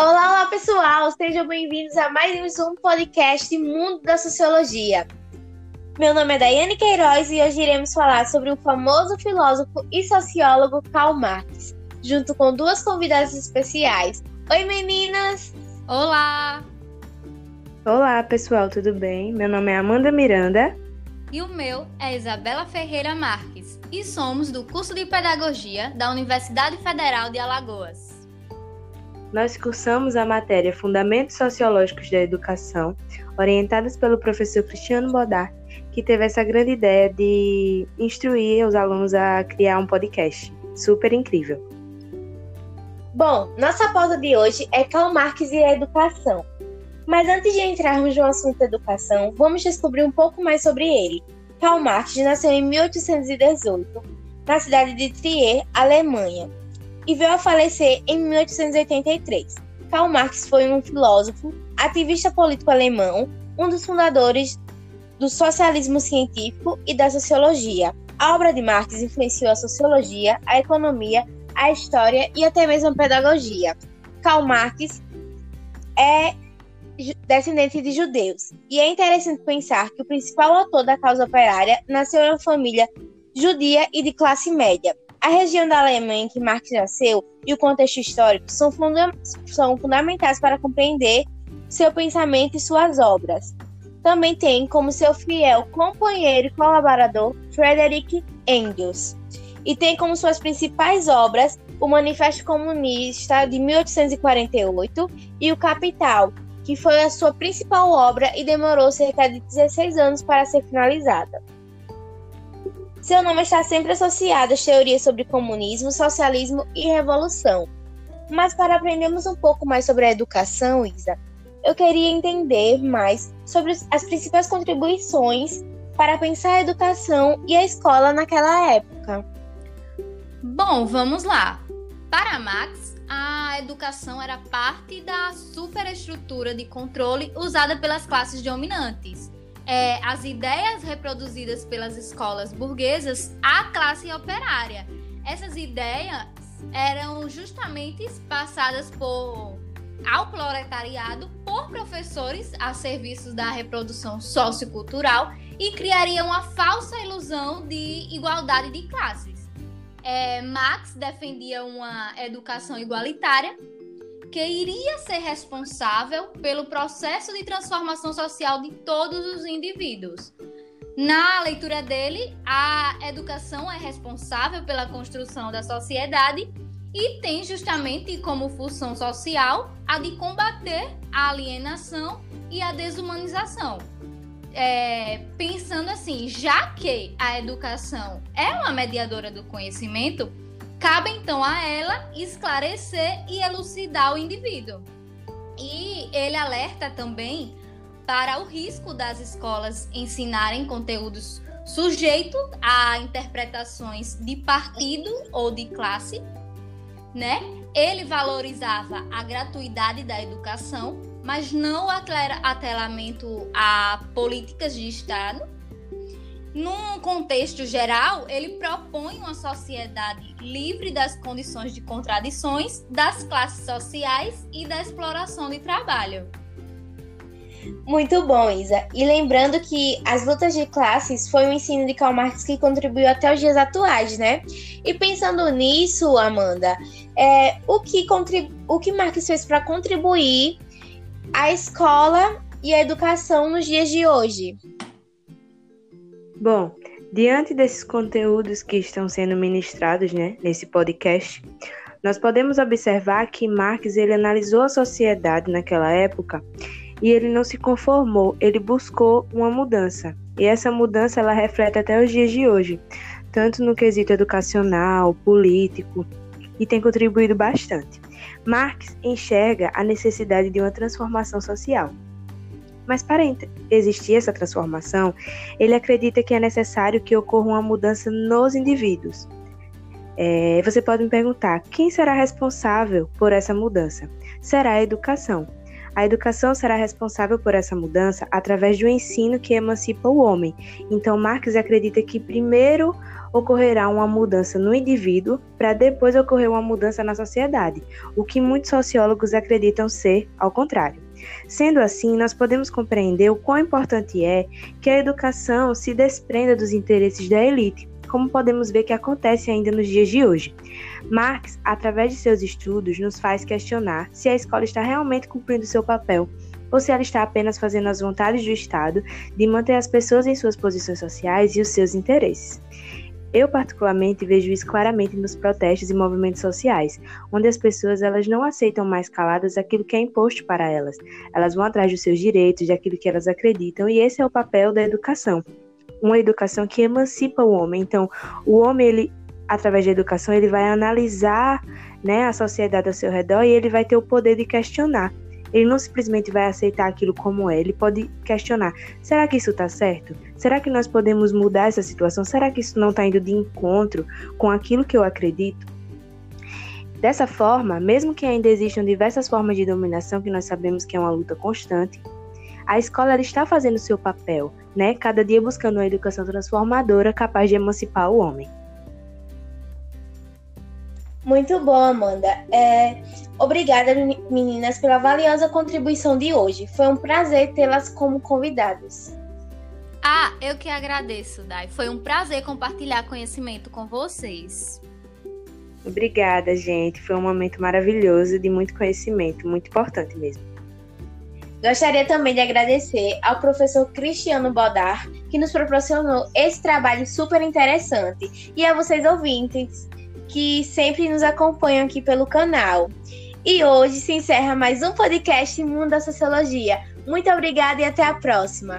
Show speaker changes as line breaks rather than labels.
Olá, olá pessoal, sejam bem-vindos a mais um podcast Mundo da Sociologia. Meu nome é Daiane Queiroz e hoje iremos falar sobre o famoso filósofo e sociólogo Karl Marx, junto com duas convidadas especiais. Oi, meninas!
Olá!
Olá, pessoal, tudo bem? Meu nome é Amanda Miranda.
E o meu é Isabela Ferreira Marques, e somos do curso de Pedagogia da Universidade Federal de Alagoas.
Nós cursamos a matéria Fundamentos Sociológicos da Educação, orientadas pelo professor Cristiano Bodar, que teve essa grande ideia de instruir os alunos a criar um podcast. Super incrível!
Bom, nossa pauta de hoje é Karl Marx e a educação. Mas antes de entrarmos no assunto educação, vamos descobrir um pouco mais sobre ele. Karl Marx nasceu em 1818, na cidade de Trier, Alemanha, e veio a falecer em 1883. Karl Marx foi um filósofo, ativista político alemão, um dos fundadores do socialismo científico e da sociologia. A obra de Marx influenciou a sociologia, a economia, a história e até mesmo a pedagogia. Karl Marx é descendente de judeus, e é interessante pensar que o principal autor da causa operária nasceu em uma família judia e de classe média. A região da Alemanha em que Marx nasceu e o contexto histórico são, funda são fundamentais para compreender seu pensamento e suas obras. Também tem como seu fiel companheiro e colaborador Friedrich Engels, e tem como suas principais obras o Manifesto Comunista de 1848 e o Capital, que foi a sua principal obra e demorou cerca de 16 anos para ser finalizada. Seu nome está sempre associado às teorias sobre comunismo, socialismo e revolução. Mas para aprendermos um pouco mais sobre a educação, Isa, eu queria entender mais sobre as principais contribuições para pensar a educação e a escola naquela época.
Bom, vamos lá. Para Marx, a educação era parte da superestrutura de controle usada pelas classes dominantes. É, as ideias reproduzidas pelas escolas burguesas à classe operária. Essas ideias eram justamente passadas por ao proletariado por professores a serviços da reprodução sociocultural e criariam a falsa ilusão de igualdade de classes é, Marx defendia uma educação igualitária que iria ser responsável pelo processo de transformação social de todos os indivíduos. Na leitura dele, a educação é responsável pela construção da sociedade e tem justamente como função social a de combater a alienação e a desumanização é, pensando assim, já que a educação é uma mediadora do conhecimento, cabe então a ela esclarecer e elucidar o indivíduo. E ele alerta também para o risco das escolas ensinarem conteúdos sujeitos a interpretações de partido ou de classe, né? Ele valorizava a gratuidade da educação mas não atrelamento a políticas de Estado. Num contexto geral, ele propõe uma sociedade livre das condições de contradições, das classes sociais e da exploração de trabalho.
Muito bom, Isa. E lembrando que as lutas de classes foi o ensino de Karl Marx que contribuiu até os dias atuais, né? E pensando nisso, Amanda, é, o, que o que Marx fez para contribuir a escola e a educação nos dias de hoje?
Bom, diante desses conteúdos que estão sendo ministrados né, nesse podcast, nós podemos observar que Marx ele analisou a sociedade naquela época e ele não se conformou, ele buscou uma mudança. E essa mudança ela reflete até os dias de hoje, tanto no quesito educacional, político, e tem contribuído bastante. Marx enxerga a necessidade de uma transformação social. Mas para existir essa transformação, ele acredita que é necessário que ocorra uma mudança nos indivíduos. É, você pode me perguntar: quem será responsável por essa mudança? Será a educação. A educação será responsável por essa mudança através do ensino que emancipa o homem. Então, Marx acredita que primeiro ocorrerá uma mudança no indivíduo para depois ocorrer uma mudança na sociedade, o que muitos sociólogos acreditam ser ao contrário. Sendo assim, nós podemos compreender o quão importante é que a educação se desprenda dos interesses da elite, como podemos ver que acontece ainda nos dias de hoje. Marx, através de seus estudos, nos faz questionar se a escola está realmente cumprindo seu papel ou se ela está apenas fazendo as vontades do Estado de manter as pessoas em suas posições sociais e os seus interesses. Eu particularmente vejo isso claramente nos protestos e movimentos sociais, onde as pessoas elas não aceitam mais caladas aquilo que é imposto para elas. Elas vão atrás dos seus direitos, daquilo que elas acreditam, e esse é o papel da educação. Uma educação que emancipa o homem. Então, o homem ele através da educação ele vai analisar, né, a sociedade ao seu redor e ele vai ter o poder de questionar. Ele não simplesmente vai aceitar aquilo como é, ele pode questionar: será que isso está certo? Será que nós podemos mudar essa situação? Será que isso não está indo de encontro com aquilo que eu acredito? Dessa forma, mesmo que ainda existam diversas formas de dominação, que nós sabemos que é uma luta constante, a escola está fazendo o seu papel, né? Cada dia buscando uma educação transformadora capaz de emancipar o homem.
Muito bom, Amanda. É, obrigada, meninas, pela valiosa contribuição de hoje. Foi um prazer tê-las como convidadas.
Ah, eu que agradeço, Dai. Foi um prazer compartilhar conhecimento com vocês.
Obrigada, gente. Foi um momento maravilhoso de muito conhecimento, muito importante mesmo.
Gostaria também de agradecer ao professor Cristiano Bodar, que nos proporcionou esse trabalho super interessante, e a vocês ouvintes que sempre nos acompanham aqui pelo canal. E hoje se encerra mais um podcast Mundo da Sociologia. Muito obrigada e até a próxima!